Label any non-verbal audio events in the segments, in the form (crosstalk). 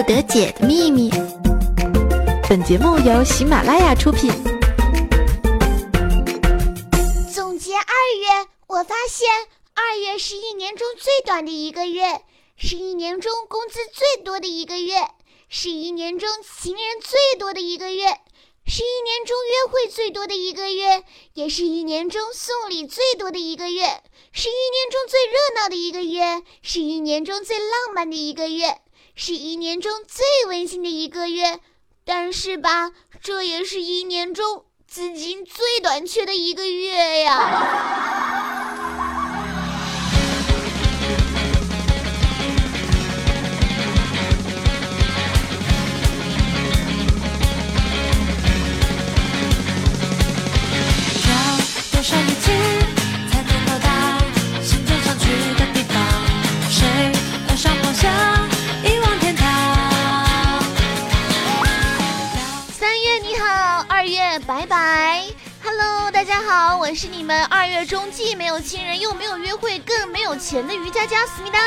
不得解的秘密。本节目由喜马拉雅出品。总结二月，我发现二月是一年中最短的一个月，是一年中工资最多的一个月，是一年中情人最多的一个月，是一年中约会最多的一个月，也是一年中送礼最多的一个月，是一年中最热闹的一个月，是一年中最浪漫的一个月，是一年中最温馨的一个月。但是吧，这也是一年中资金最短缺的一个月呀。拜是你们二月中既没有亲人又没有约会更没有钱的瑜伽家思密达。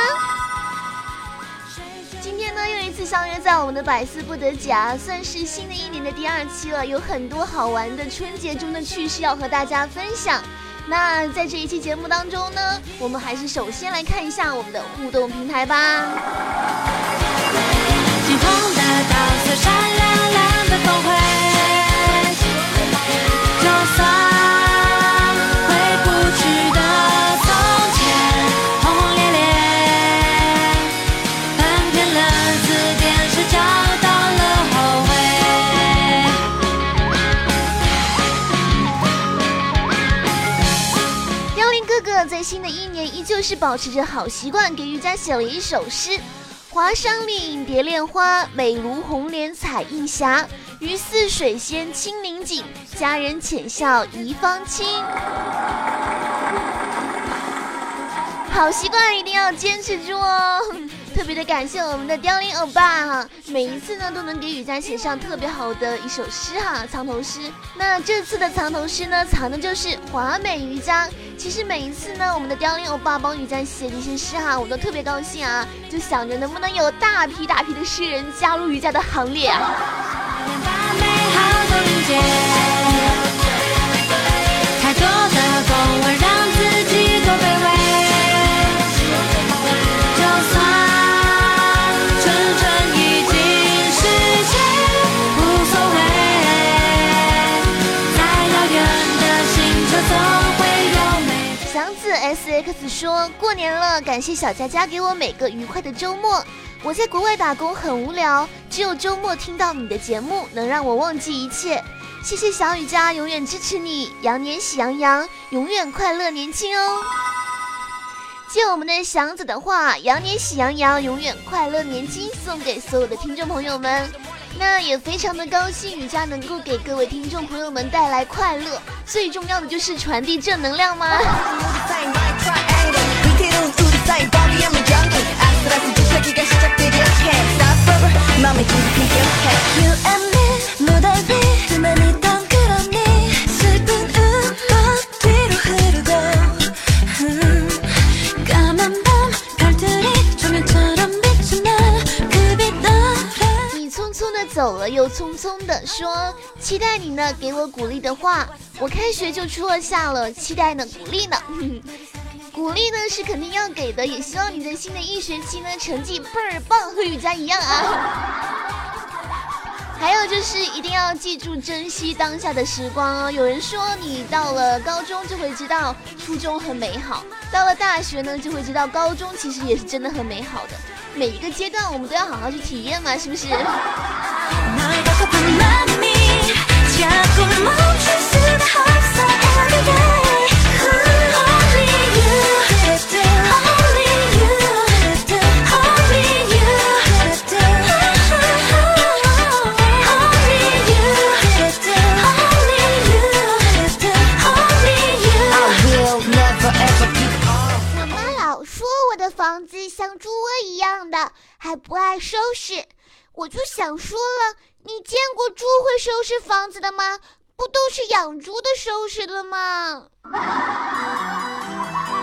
今天呢又一次相约在我们的百思不得解，算是新的一年的第二期了，有很多好玩的春节中的趣事要和大家分享。那在这一期节目当中呢，我们还是首先来看一下我们的互动平台吧。金黄的岛色闪亮在新的一年依旧是保持着好习惯，给瑜伽写了一首诗：华裳丽影蝶恋花，美如红莲彩映霞。鱼似水仙清灵景，佳人浅笑一方清。好习惯一定要坚持住哦！特别的感谢我们的凋零欧巴哈，每一次呢都能给雨佳写上特别好的一首诗哈，藏头诗。那这次的藏头诗呢，藏的就是华美瑜伽。其实每一次呢，我们的凋零欧巴帮雨佳写这些诗哈，我都特别高兴啊，就想着能不能有大批大批的诗人加入瑜伽的行列啊。太多的风味让自己多卑微。X 说过年了，感谢小佳佳给我每个愉快的周末。我在国外打工很无聊，只有周末听到你的节目能让我忘记一切。谢谢小雨佳，永远支持你，羊年喜羊羊，永远快乐年轻哦。借我们的祥子的话，羊年喜羊羊，永远快乐年轻，送给所有的听众朋友们。那也非常的高兴，雨佳能够给各位听众朋友们带来快乐，最重要的就是传递正能量吗？(laughs) 你匆匆的走了又匆匆的说，期待你呢给我鼓励的话。我开学就出了校了，期待呢鼓励呢，鼓励呢是肯定要给的，也希望你在新的一学期呢成绩倍儿棒，和雨佳一样啊。(laughs) 还有就是一定要记住珍惜当下的时光哦。有人说你到了高中就会知道初中很美好，到了大学呢就会知道高中其实也是真的很美好的。每一个阶段我们都要好好去体验嘛，是不是？想说了，你见过猪会收拾房子的吗？不都是养猪的收拾的吗？(laughs)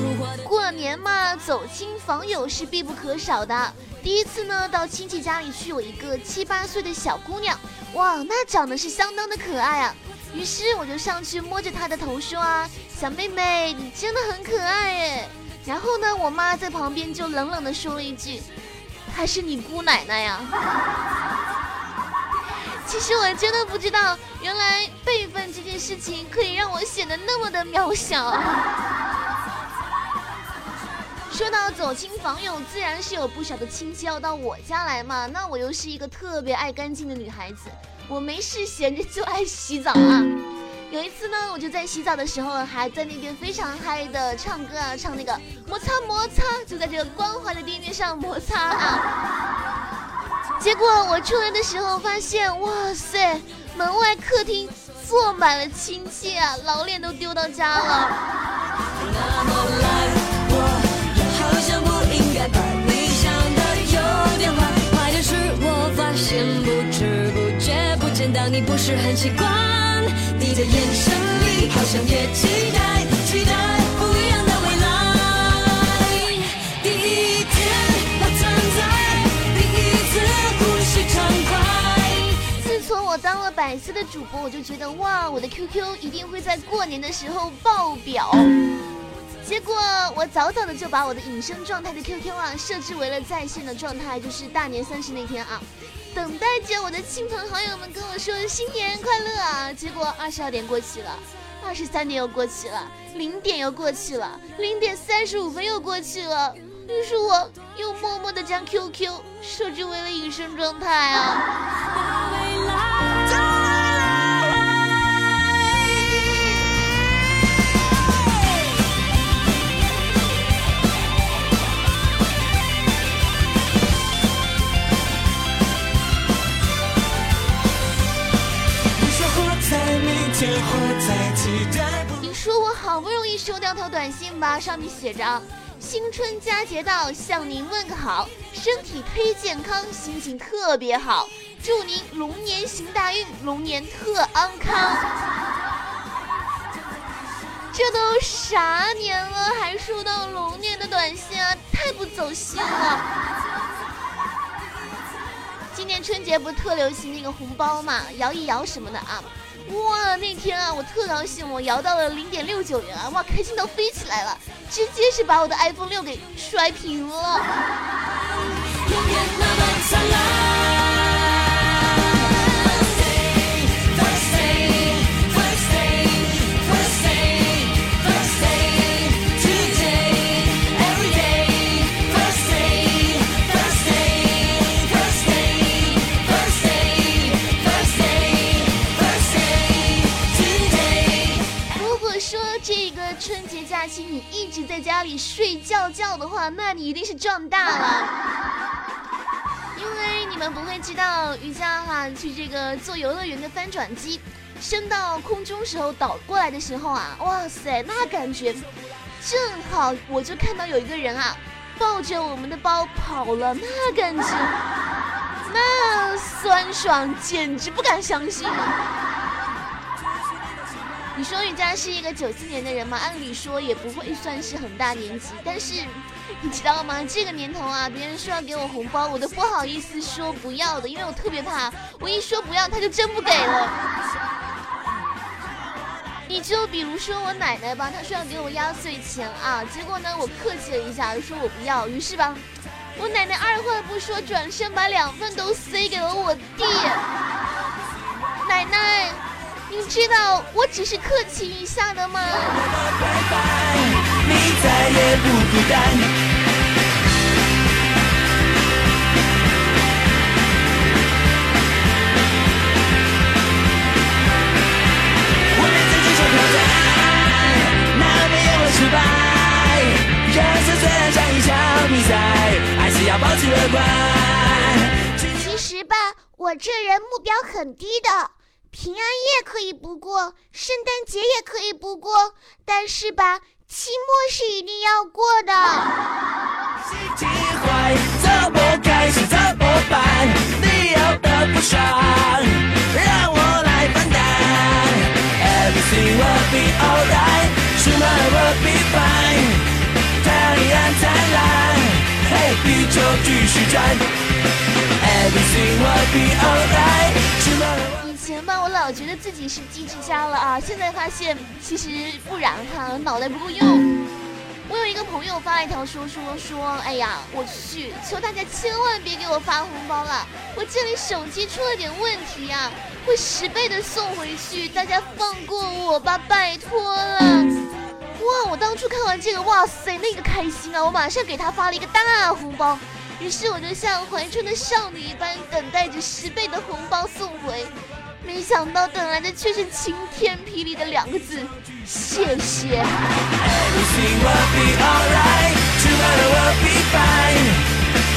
走亲访友是必不可少的。第一次呢，到亲戚家里去，有一个七八岁的小姑娘，哇，那长得是相当的可爱啊。于是我就上去摸着她的头说啊，小妹妹，你真的很可爱耶。然后呢，我妈在旁边就冷冷的说了一句，她是你姑奶奶呀。(laughs) 其实我真的不知道，原来辈分这件事情可以让我显得那么的渺小。说到走亲访友，自然是有不少的亲戚要到我家来嘛。那我又是一个特别爱干净的女孩子，我没事闲着就爱洗澡啊。有一次呢，我就在洗澡的时候，还在那边非常嗨的唱歌啊，唱那个摩擦摩擦，就在这个光滑的地面上摩擦啊。结果我出来的时候发现，哇塞，门外客厅坐满了亲戚啊，老脸都丢到家了。不是很习惯，你的眼神里好像也期待，期待百思的主播，我就觉得哇，我的 QQ 一定会在过年的时候爆表。结果我早早的就把我的隐身状态的 QQ 啊设置为了在线的状态，就是大年三十那天啊，等待着我的亲朋好友们跟我说新年快乐啊。结果二十二点过去了，二十三点又过去了，零点又过去了，零点三十五分又过去了，于是我又默默的将 QQ 设置为了隐身状态啊。好不容易收到条短信吧，上面写着：“新春佳节到，向您问个好，身体忒健康，心情特别好，祝您龙年行大运，龙年特安康。” (laughs) 这都啥年了，还收到龙年的短信啊，太不走心了。今年春节不特流行那个红包嘛，摇一摇什么的啊。哇，那天啊，我特高兴，我摇到了零点六九元啊，哇，开心到飞起来了，直接是把我的 iPhone 六给摔屏了。你一直在家里睡觉觉的话，那你一定是壮大了。因为你们不会知道，瑜伽哈去这个坐游乐园的翻转机，升到空中时候倒过来的时候啊，哇塞，那感觉正好，我就看到有一个人啊，抱着我们的包跑了，那感觉，那酸爽，简直不敢相信。你说瑜伽是一个九四年的人嘛？按理说也不会算是很大年纪，但是你知道吗？这个年头啊，别人说要给我红包，我都不好意思说不要的，因为我特别怕，我一说不要，他就真不给了。你就比如说我奶奶吧，她说要给我压岁钱啊，结果呢，我客气了一下，说我不要，于是吧，我奶奶二话不说，转身把两份都塞给了我弟。奶奶。你知道我只是客气一下的吗？我们自己挑战，哪没有失败？人生虽然像一场比赛，还是要保持乐观。其实吧我这人目标很低的，平安夜可以不过，圣诞节也可以不过，但是吧，期末是一定要过的。心情坏，怎么开心怎么办？你要的不爽，让我来分担。Everything will be alright, tomorrow will be fine。太阳依然灿烂，嘿，地球继续转。Everything will be alright, tomorrow. 以前吧，我老觉得自己是机智瞎了啊，现在发现其实不然哈，脑袋不够用。我有一个朋友发了一条说说说，哎呀，我去，求大家千万别给我发红包了，我这里手机出了点问题呀，会十倍的送回去，大家放过我吧，拜托了。哇，我当初看完这个，哇塞，那个开心啊，我马上给他发了一个大红包。于是我就像怀春的少女一般，等待着十倍的红包送回。没想到等来的却是晴天霹雳的两个字：谢谢。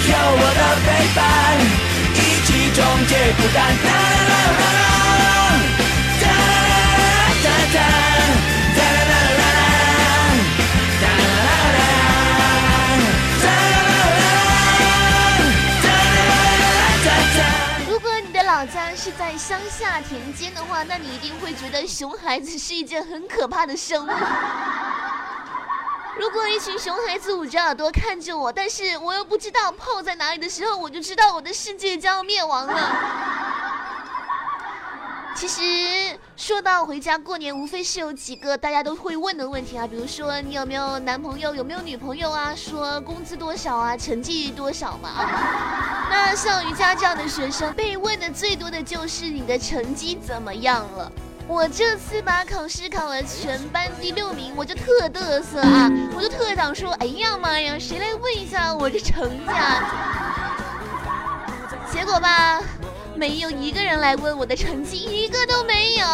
有我的陪伴，一起终结孤单。啦啦啦啦啦，是在乡下田间的话，那你一定会觉得熊孩子是一件很可怕的生物。如果一群熊孩子捂着耳朵看着我，但是我又不知道炮在哪里的时候，我就知道我的世界将要灭亡了。其实说到回家过年，无非是有几个大家都会问的问题啊，比如说你有没有男朋友，有没有女朋友啊，说工资多少啊，成绩多少嘛啊。(laughs) 那像瑜伽这样的学生，被问的最多的就是你的成绩怎么样了。我这次把考试考了全班第六名，我就特嘚瑟啊，我就特想说，哎呀妈呀，谁来问一下我这成绩啊？结果吧，没有一个人来问我的成绩，一个都没有。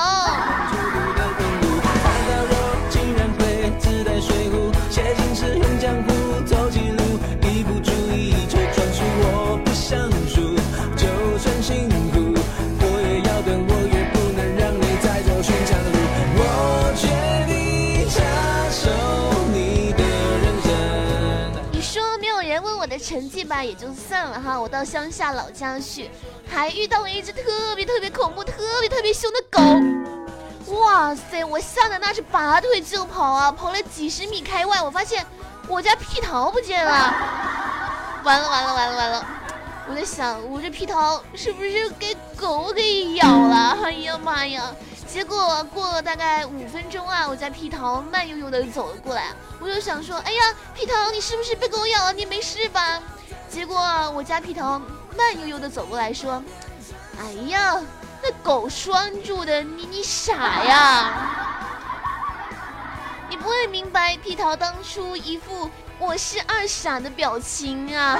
你说没有人问我的成绩吧，也就算了哈。我到乡下老家去，还遇到了一只特别特别恐怖、特别特别凶的狗。哇塞！我吓得那是拔腿就跑啊，跑了几十米开外，我发现我家屁桃不见了。完了完了完了完了！我在想，我这屁桃是不是给狗给咬了？哎呀妈呀！结果过了大概五分钟啊，我家屁桃慢悠悠的走了过来，我就想说，哎呀，屁桃，你是不是被狗咬了？你没事吧？结果我家屁桃慢悠悠的走过来说，哎呀，那狗拴住的，你你傻呀？你不会明白屁桃当初一副我是二傻的表情啊！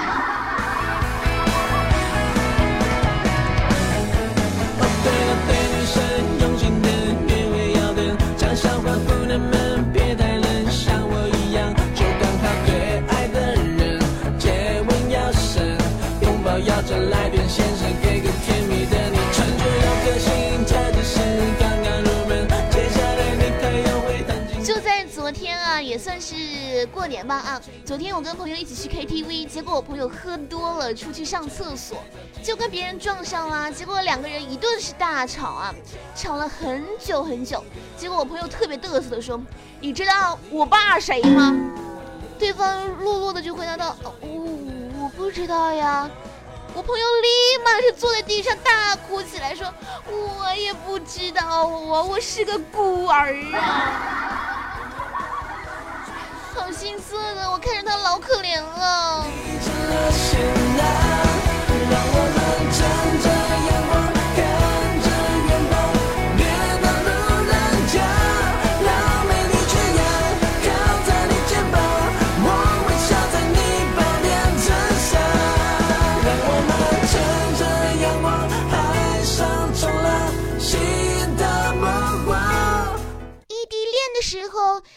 过年吧啊。昨天我跟朋友一起去 KTV，结果我朋友喝多了，出去上厕所，就跟别人撞上了。结果两个人一顿是大吵啊，吵了很久很久。结果我朋友特别嘚瑟的说：“你知道我爸谁吗？”对方落落的就回答道：“哦，我不知道呀。”我朋友立马是坐在地上大哭起来，说：“我也不知道啊，我是个孤儿啊。”金色的！我看着它老可怜了。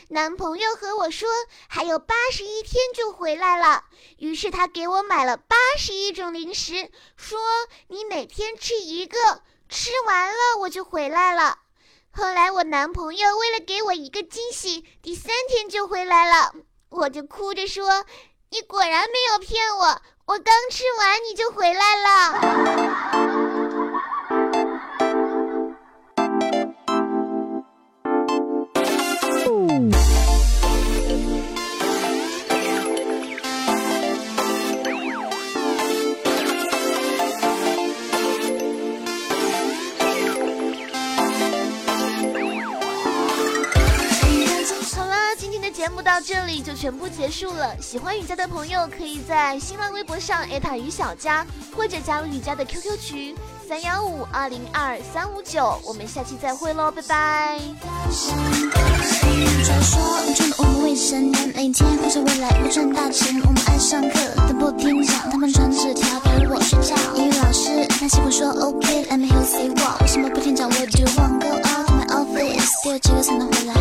男朋友和我说还有八十一天就回来了，于是他给我买了八十一种零食，说你每天吃一个，吃完了我就回来了。后来我男朋友为了给我一个惊喜，第三天就回来了，我就哭着说：“你果然没有骗我，我刚吃完你就回来了。”到这里就全部结束了。喜欢雨佳的朋友，可以在新浪微博上艾特雨小佳，或者加入雨佳的 QQ 群三幺五二零二三五九。我们下期再会喽，拜拜。传说中的我们未成年，每天幻想未来会赚大钱。我们爱上课，但不听讲，他们传纸条陪我睡觉。英语老师他喜欢说 OK，Let me hear you say what？为什么不听讲？What do you want? Go out to my office，第二几个才能回来？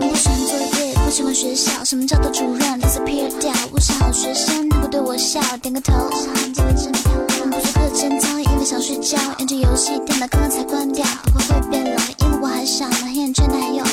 我不喜欢作业，不喜欢学校，什么叫做主任？disappear 掉，我是好学生，他会对我笑，点个头，是罕见的纸条。不做课间操，因为想睡觉，研究游戏，电脑刚刚才关掉，不过会变老，因为我还小，黑眼圈还有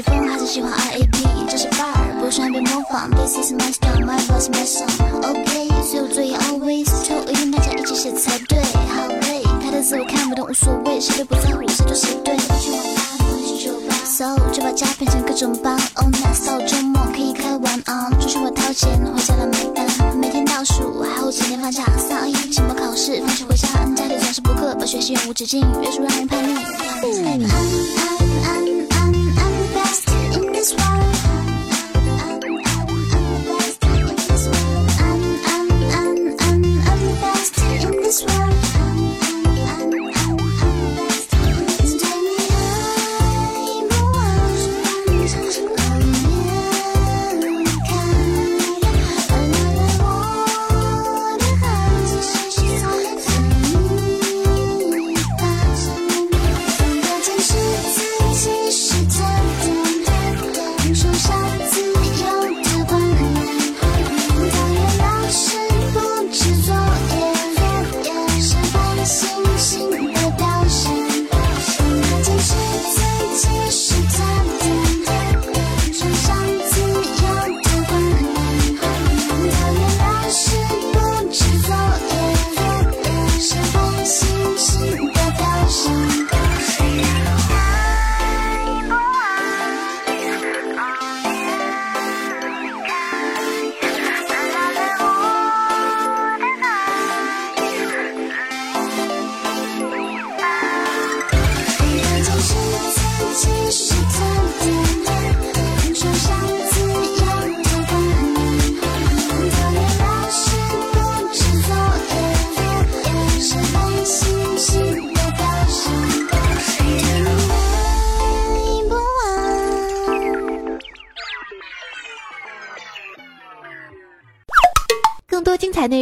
曲风还是喜欢 R.A.P，这是 bar，不喜欢被模仿。This is my style，my voice my song，OK，所有作业 always 抽，一定大家一起写才对。好累，他的字我看不懂，无所谓，谁都不在乎，谁对谁对。去网吧，不去酒吧，so 就把家变成各种帮。Oh nice，到周末可以开玩 on，出去我掏钱，回家来买单。每天倒数，还有几天放假，三二一，期末考试，放学回家，家里总是补课，把学习永无止境，约束让人叛逆。just